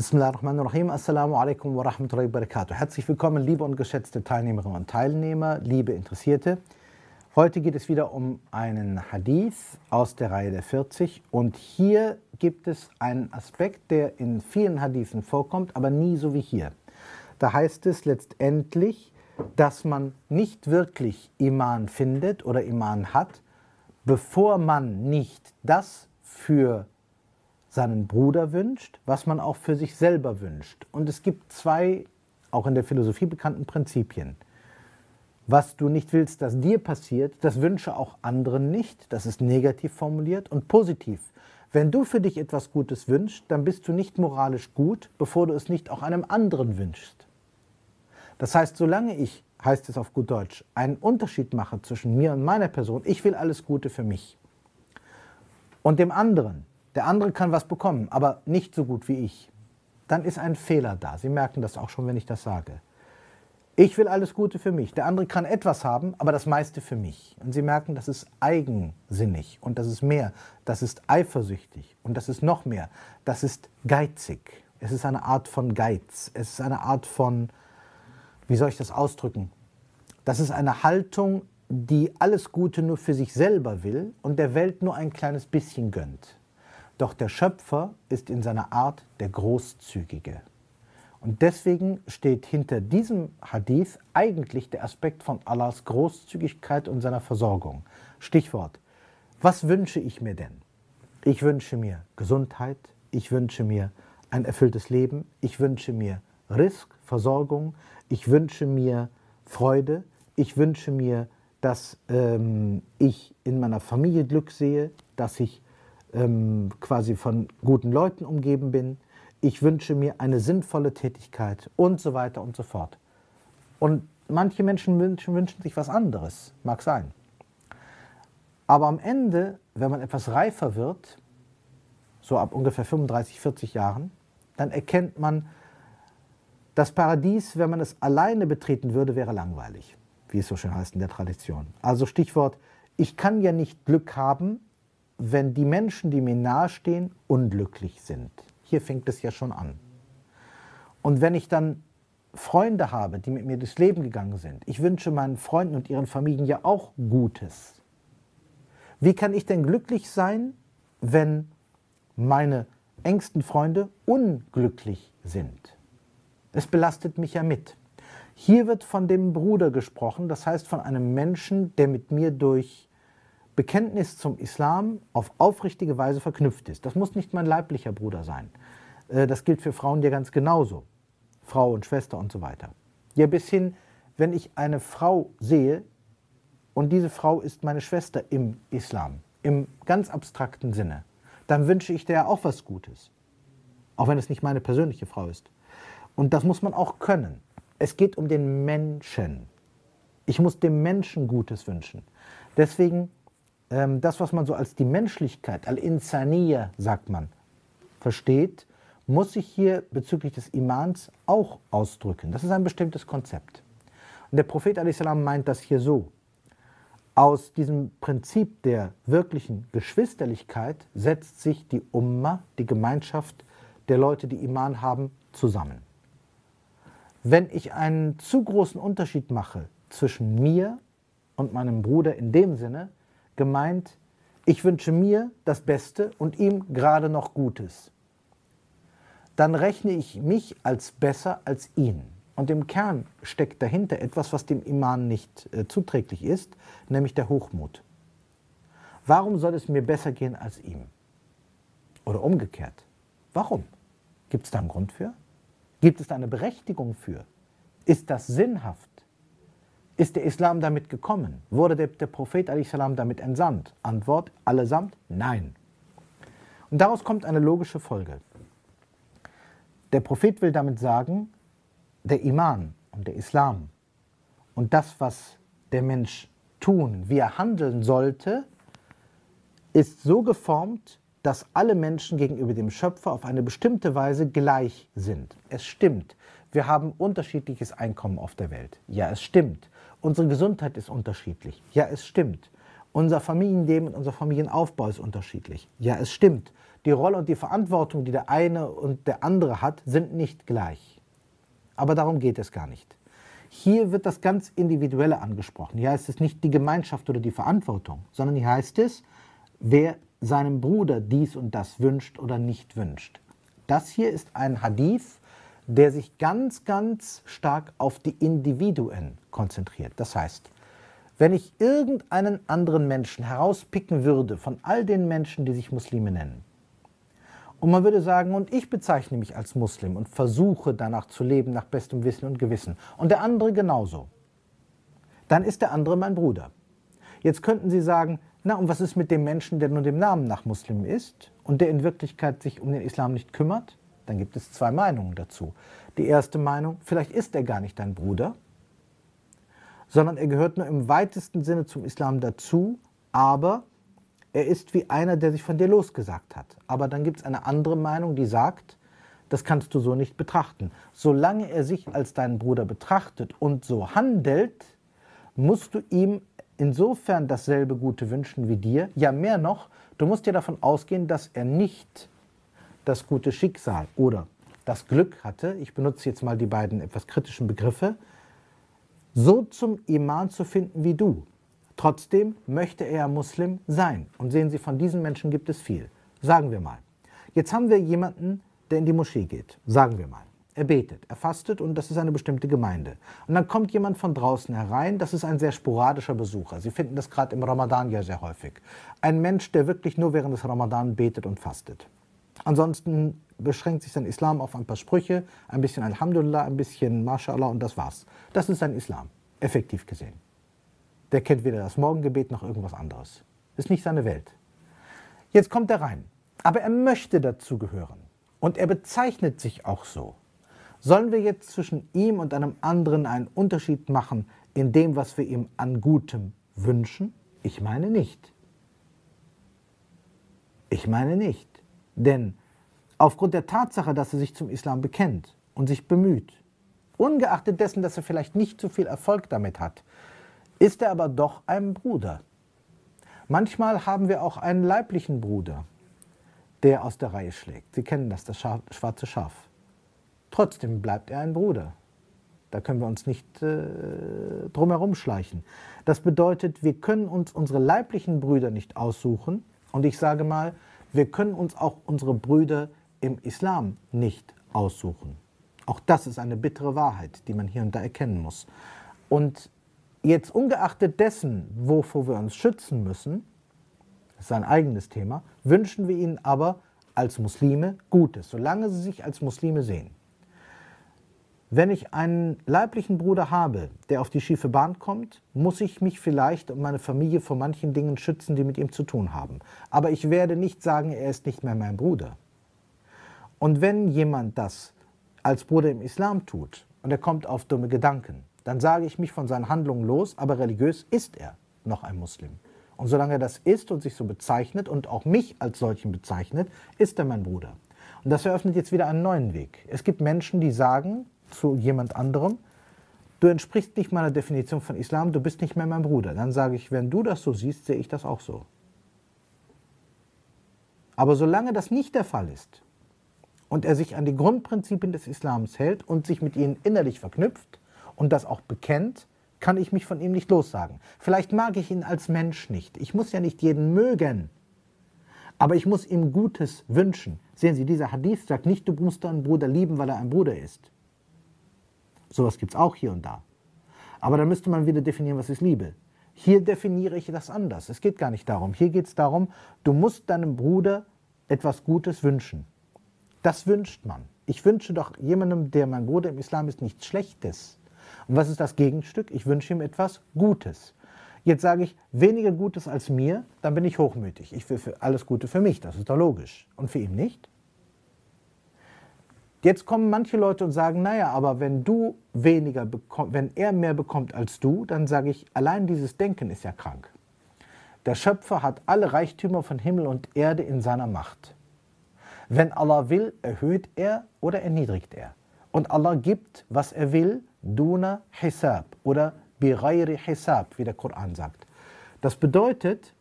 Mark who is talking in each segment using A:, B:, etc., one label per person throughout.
A: Bismillahirrahmanirrahim. Assalamu alaikum wa rahmatullahi wa barakatuh. Herzlich willkommen, liebe und geschätzte Teilnehmerinnen und Teilnehmer, liebe Interessierte. Heute geht es wieder um einen Hadith aus der Reihe der 40 und hier gibt es einen Aspekt, der in vielen Hadithen vorkommt, aber nie so wie hier. Da heißt es letztendlich, dass man nicht wirklich Iman findet oder Iman hat, bevor man nicht das für seinen Bruder wünscht, was man auch für sich selber wünscht. Und es gibt zwei, auch in der Philosophie bekannten Prinzipien. Was du nicht willst, dass dir passiert, das wünsche auch anderen nicht. Das ist negativ formuliert und positiv. Wenn du für dich etwas Gutes wünschst, dann bist du nicht moralisch gut, bevor du es nicht auch einem anderen wünschst. Das heißt, solange ich, heißt es auf gut Deutsch, einen Unterschied mache zwischen mir und meiner Person, ich will alles Gute für mich und dem anderen, der andere kann was bekommen, aber nicht so gut wie ich, dann ist ein Fehler da. Sie merken das auch schon, wenn ich das sage. Ich will alles Gute für mich. Der andere kann etwas haben, aber das meiste für mich. Und Sie merken, das ist eigensinnig und das ist mehr. Das ist eifersüchtig und das ist noch mehr. Das ist geizig. Es ist eine Art von Geiz. Es ist eine Art von, wie soll ich das ausdrücken? Das ist eine Haltung, die alles Gute nur für sich selber will und der Welt nur ein kleines bisschen gönnt. Doch der Schöpfer ist in seiner Art der Großzügige. Und deswegen steht hinter diesem Hadith eigentlich der Aspekt von Allahs Großzügigkeit und seiner Versorgung. Stichwort, was wünsche ich mir denn? Ich wünsche mir Gesundheit, ich wünsche mir ein erfülltes Leben, ich wünsche mir Risk, Versorgung, ich wünsche mir Freude, ich wünsche mir, dass ähm, ich in meiner Familie Glück sehe, dass ich ähm, quasi von guten Leuten umgeben bin. Ich wünsche mir eine sinnvolle Tätigkeit und so weiter und so fort. Und manche Menschen wünschen, wünschen sich was anderes, mag sein. Aber am Ende, wenn man etwas reifer wird, so ab ungefähr 35, 40 Jahren, dann erkennt man, das Paradies, wenn man es alleine betreten würde, wäre langweilig, wie es so schön heißt in der Tradition. Also Stichwort, ich kann ja nicht Glück haben, wenn die Menschen, die mir nahestehen, unglücklich sind. Hier fängt es ja schon an. Und wenn ich dann Freunde habe, die mit mir durchs Leben gegangen sind, ich wünsche meinen Freunden und ihren Familien ja auch Gutes. Wie kann ich denn glücklich sein, wenn meine engsten Freunde unglücklich sind? Es belastet mich ja mit. Hier wird von dem Bruder gesprochen, das heißt von einem Menschen, der mit mir durch Bekenntnis zum Islam auf aufrichtige Weise verknüpft ist. Das muss nicht mein leiblicher Bruder sein. Äh, das gilt für Frauen ja ganz genauso. Frau und Schwester und so weiter. Ja, bis hin, wenn ich eine Frau sehe und diese Frau ist meine Schwester im Islam, im ganz abstrakten Sinne, dann wünsche ich der auch was Gutes. Auch wenn es nicht meine persönliche Frau ist. Und das muss man auch können. Es geht um den Menschen. Ich muss dem Menschen Gutes wünschen. Deswegen ähm, das, was man so als die Menschlichkeit, al-Insaniya, sagt man, versteht, muss sich hier bezüglich des Imans auch ausdrücken. Das ist ein bestimmtes Konzept. Und der Prophet a.s. meint das hier so. Aus diesem Prinzip der wirklichen Geschwisterlichkeit setzt sich die Umma, die Gemeinschaft der Leute, die Iman haben, zusammen. Wenn ich einen zu großen Unterschied mache zwischen mir und meinem Bruder in dem Sinne, gemeint, ich wünsche mir das Beste und ihm gerade noch Gutes. Dann rechne ich mich als besser als ihn. Und im Kern steckt dahinter etwas, was dem Iman nicht äh, zuträglich ist, nämlich der Hochmut. Warum soll es mir besser gehen als ihm? Oder umgekehrt. Warum? Gibt es da einen Grund für? Gibt es da eine Berechtigung für? Ist das sinnhaft? Ist der Islam damit gekommen? Wurde der, der Prophet salam damit entsandt? Antwort, allesamt nein. Und daraus kommt eine logische Folge. Der Prophet will damit sagen, der Iman und der Islam und das, was der Mensch tun, wie er handeln sollte, ist so geformt, dass alle Menschen gegenüber dem Schöpfer auf eine bestimmte Weise gleich sind. Es stimmt, wir haben unterschiedliches Einkommen auf der Welt. Ja, es stimmt. Unsere Gesundheit ist unterschiedlich. Ja, es stimmt. Unser Familienleben und unser Familienaufbau ist unterschiedlich. Ja, es stimmt. Die Rolle und die Verantwortung, die der eine und der andere hat, sind nicht gleich. Aber darum geht es gar nicht. Hier wird das ganz Individuelle angesprochen. Hier heißt es nicht die Gemeinschaft oder die Verantwortung, sondern hier heißt es, wer seinem Bruder dies und das wünscht oder nicht wünscht. Das hier ist ein Hadith, der sich ganz, ganz stark auf die Individuen konzentriert. Das heißt, wenn ich irgendeinen anderen Menschen herauspicken würde von all den Menschen, die sich Muslime nennen, und man würde sagen, und ich bezeichne mich als Muslim und versuche danach zu leben, nach bestem Wissen und Gewissen, und der andere genauso, dann ist der andere mein Bruder. Jetzt könnten Sie sagen, na, und was ist mit dem Menschen, der nur dem Namen nach Muslim ist und der in Wirklichkeit sich um den Islam nicht kümmert? Dann gibt es zwei Meinungen dazu. Die erste Meinung, vielleicht ist er gar nicht dein Bruder, sondern er gehört nur im weitesten Sinne zum Islam dazu, aber er ist wie einer, der sich von dir losgesagt hat. Aber dann gibt es eine andere Meinung, die sagt, das kannst du so nicht betrachten. Solange er sich als deinen Bruder betrachtet und so handelt, musst du ihm insofern dasselbe Gute wünschen wie dir. Ja, mehr noch, du musst dir davon ausgehen, dass er nicht das gute Schicksal oder das Glück hatte, ich benutze jetzt mal die beiden etwas kritischen Begriffe, so zum Iman zu finden wie du. Trotzdem möchte er Muslim sein. Und sehen Sie, von diesen Menschen gibt es viel. Sagen wir mal. Jetzt haben wir jemanden, der in die Moschee geht. Sagen wir mal. Er betet, er fastet und das ist eine bestimmte Gemeinde. Und dann kommt jemand von draußen herein, das ist ein sehr sporadischer Besucher. Sie finden das gerade im Ramadan ja sehr häufig. Ein Mensch, der wirklich nur während des Ramadan betet und fastet. Ansonsten beschränkt sich sein Islam auf ein paar Sprüche, ein bisschen Alhamdulillah, ein bisschen MashaAllah und das war's. Das ist sein Islam, effektiv gesehen. Der kennt weder das Morgengebet noch irgendwas anderes. Ist nicht seine Welt. Jetzt kommt er rein. Aber er möchte dazugehören. Und er bezeichnet sich auch so. Sollen wir jetzt zwischen ihm und einem anderen einen Unterschied machen in dem, was wir ihm an Gutem wünschen? Ich meine nicht. Ich meine nicht. Denn aufgrund der Tatsache, dass er sich zum Islam bekennt und sich bemüht, ungeachtet dessen, dass er vielleicht nicht so viel Erfolg damit hat, ist er aber doch ein Bruder. Manchmal haben wir auch einen leiblichen Bruder, der aus der Reihe schlägt. Sie kennen das, das schwarze Schaf. Trotzdem bleibt er ein Bruder. Da können wir uns nicht äh, drumherum schleichen. Das bedeutet, wir können uns unsere leiblichen Brüder nicht aussuchen. Und ich sage mal, wir können uns auch unsere Brüder im Islam nicht aussuchen. Auch das ist eine bittere Wahrheit, die man hier und da erkennen muss. Und jetzt ungeachtet dessen, wovor wir uns schützen müssen, das ist ein eigenes Thema, wünschen wir ihnen aber als Muslime Gutes, solange sie sich als Muslime sehen. Wenn ich einen leiblichen Bruder habe, der auf die schiefe Bahn kommt, muss ich mich vielleicht und meine Familie vor manchen Dingen schützen, die mit ihm zu tun haben. Aber ich werde nicht sagen, er ist nicht mehr mein Bruder. Und wenn jemand das als Bruder im Islam tut und er kommt auf dumme Gedanken, dann sage ich mich von seinen Handlungen los, aber religiös ist er noch ein Muslim. Und solange er das ist und sich so bezeichnet und auch mich als solchen bezeichnet, ist er mein Bruder. Und das eröffnet jetzt wieder einen neuen Weg. Es gibt Menschen, die sagen, zu jemand anderem, du entsprichst nicht meiner Definition von Islam, du bist nicht mehr mein Bruder. Dann sage ich, wenn du das so siehst, sehe ich das auch so. Aber solange das nicht der Fall ist und er sich an die Grundprinzipien des Islams hält und sich mit ihnen innerlich verknüpft und das auch bekennt, kann ich mich von ihm nicht lossagen. Vielleicht mag ich ihn als Mensch nicht. Ich muss ja nicht jeden mögen. Aber ich muss ihm Gutes wünschen. Sehen Sie, dieser Hadith sagt nicht, du musst deinen Bruder lieben, weil er ein Bruder ist. Sowas gibt es auch hier und da. Aber dann müsste man wieder definieren, was ist Liebe. Hier definiere ich das anders. Es geht gar nicht darum. Hier geht es darum, du musst deinem Bruder etwas Gutes wünschen. Das wünscht man. Ich wünsche doch jemandem, der mein Bruder im Islam ist, nichts Schlechtes. Und was ist das Gegenstück? Ich wünsche ihm etwas Gutes. Jetzt sage ich weniger Gutes als mir, dann bin ich hochmütig. Ich will alles Gute für mich, das ist doch logisch. Und für ihn nicht? Jetzt kommen manche Leute und sagen, naja, aber wenn du weniger bekommst, wenn er mehr bekommt als du, dann sage ich, allein dieses Denken ist ja krank. Der Schöpfer hat alle Reichtümer von Himmel und Erde in seiner Macht. Wenn Allah will, erhöht er oder erniedrigt er. Und Allah gibt, was er will, duna hisab oder bighairi hisab, wie der Koran sagt. Das bedeutet,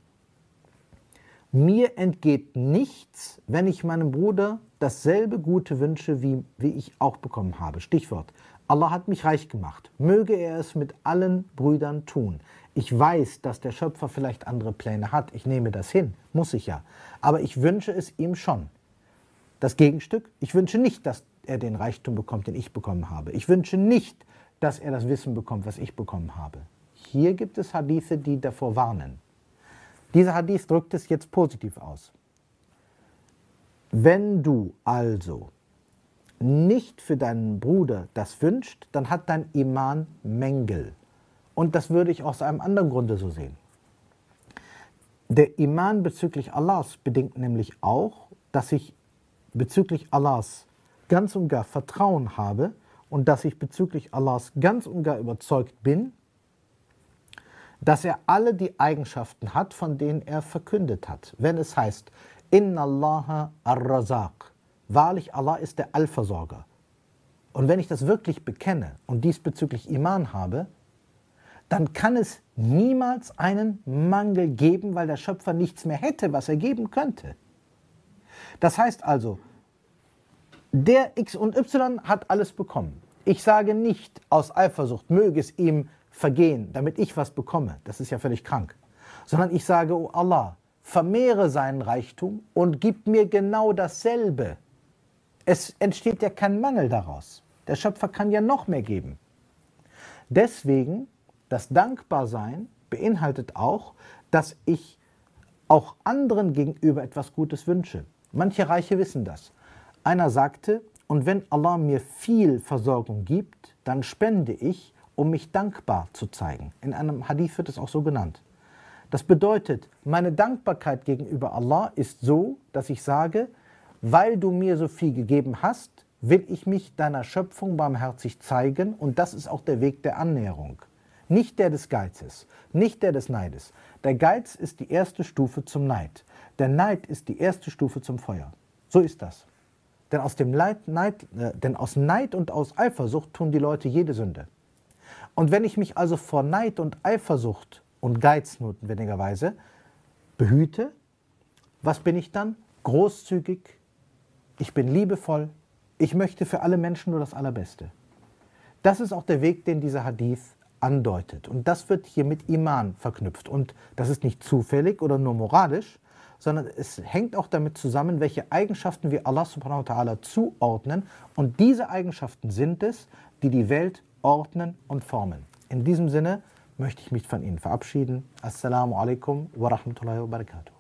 A: mir entgeht nichts, wenn ich meinem Bruder dasselbe Gute wünsche, wie, wie ich auch bekommen habe. Stichwort, Allah hat mich reich gemacht. Möge er es mit allen Brüdern tun. Ich weiß, dass der Schöpfer vielleicht andere Pläne hat. Ich nehme das hin, muss ich ja. Aber ich wünsche es ihm schon. Das Gegenstück, ich wünsche nicht, dass er den Reichtum bekommt, den ich bekommen habe. Ich wünsche nicht, dass er das Wissen bekommt, was ich bekommen habe. Hier gibt es Hadithe, die davor warnen. Dieser Hadith drückt es jetzt positiv aus. Wenn du also nicht für deinen Bruder das wünscht, dann hat dein Iman Mängel. Und das würde ich aus einem anderen Grunde so sehen. Der Iman bezüglich Allahs bedingt nämlich auch, dass ich bezüglich Allahs ganz und gar Vertrauen habe und dass ich bezüglich Allahs ganz und gar überzeugt bin, dass er alle die Eigenschaften hat, von denen er verkündet hat. Wenn es heißt, Inna Allah ar-Razaq, wahrlich Allah ist der Allversorger. Und wenn ich das wirklich bekenne und diesbezüglich Iman habe, dann kann es niemals einen Mangel geben, weil der Schöpfer nichts mehr hätte, was er geben könnte. Das heißt also, der X und Y hat alles bekommen. Ich sage nicht aus Eifersucht, möge es ihm vergehen, damit ich was bekomme. Das ist ja völlig krank. Sondern ich sage, oh Allah, vermehre seinen Reichtum und gib mir genau dasselbe. Es entsteht ja kein Mangel daraus. Der Schöpfer kann ja noch mehr geben. Deswegen, das Dankbarsein beinhaltet auch, dass ich auch anderen gegenüber etwas Gutes wünsche. Manche Reiche wissen das. Einer sagte, und wenn Allah mir viel Versorgung gibt, dann spende ich, um mich dankbar zu zeigen. In einem Hadith wird es auch so genannt. Das bedeutet, meine Dankbarkeit gegenüber Allah ist so, dass ich sage, weil du mir so viel gegeben hast, will ich mich deiner Schöpfung barmherzig zeigen und das ist auch der Weg der Annäherung. Nicht der des Geizes, nicht der des Neides. Der Geiz ist die erste Stufe zum Neid. Der Neid ist die erste Stufe zum Feuer. So ist das. Denn aus, dem Leid, Neid, äh, denn aus Neid und aus Eifersucht tun die Leute jede Sünde. Und wenn ich mich also vor Neid und Eifersucht und Geiz notwendigerweise behüte, was bin ich dann? Großzügig, ich bin liebevoll, ich möchte für alle Menschen nur das Allerbeste. Das ist auch der Weg, den dieser Hadith andeutet. Und das wird hier mit Iman verknüpft. Und das ist nicht zufällig oder nur moralisch, sondern es hängt auch damit zusammen, welche Eigenschaften wir Allah subhanahu wa ta'ala zuordnen. Und diese Eigenschaften sind es, die die Welt ordnen und formen. In diesem Sinne möchte ich mich von Ihnen verabschieden. Assalamu alaikum wa rahmatullahi wa barakatuh.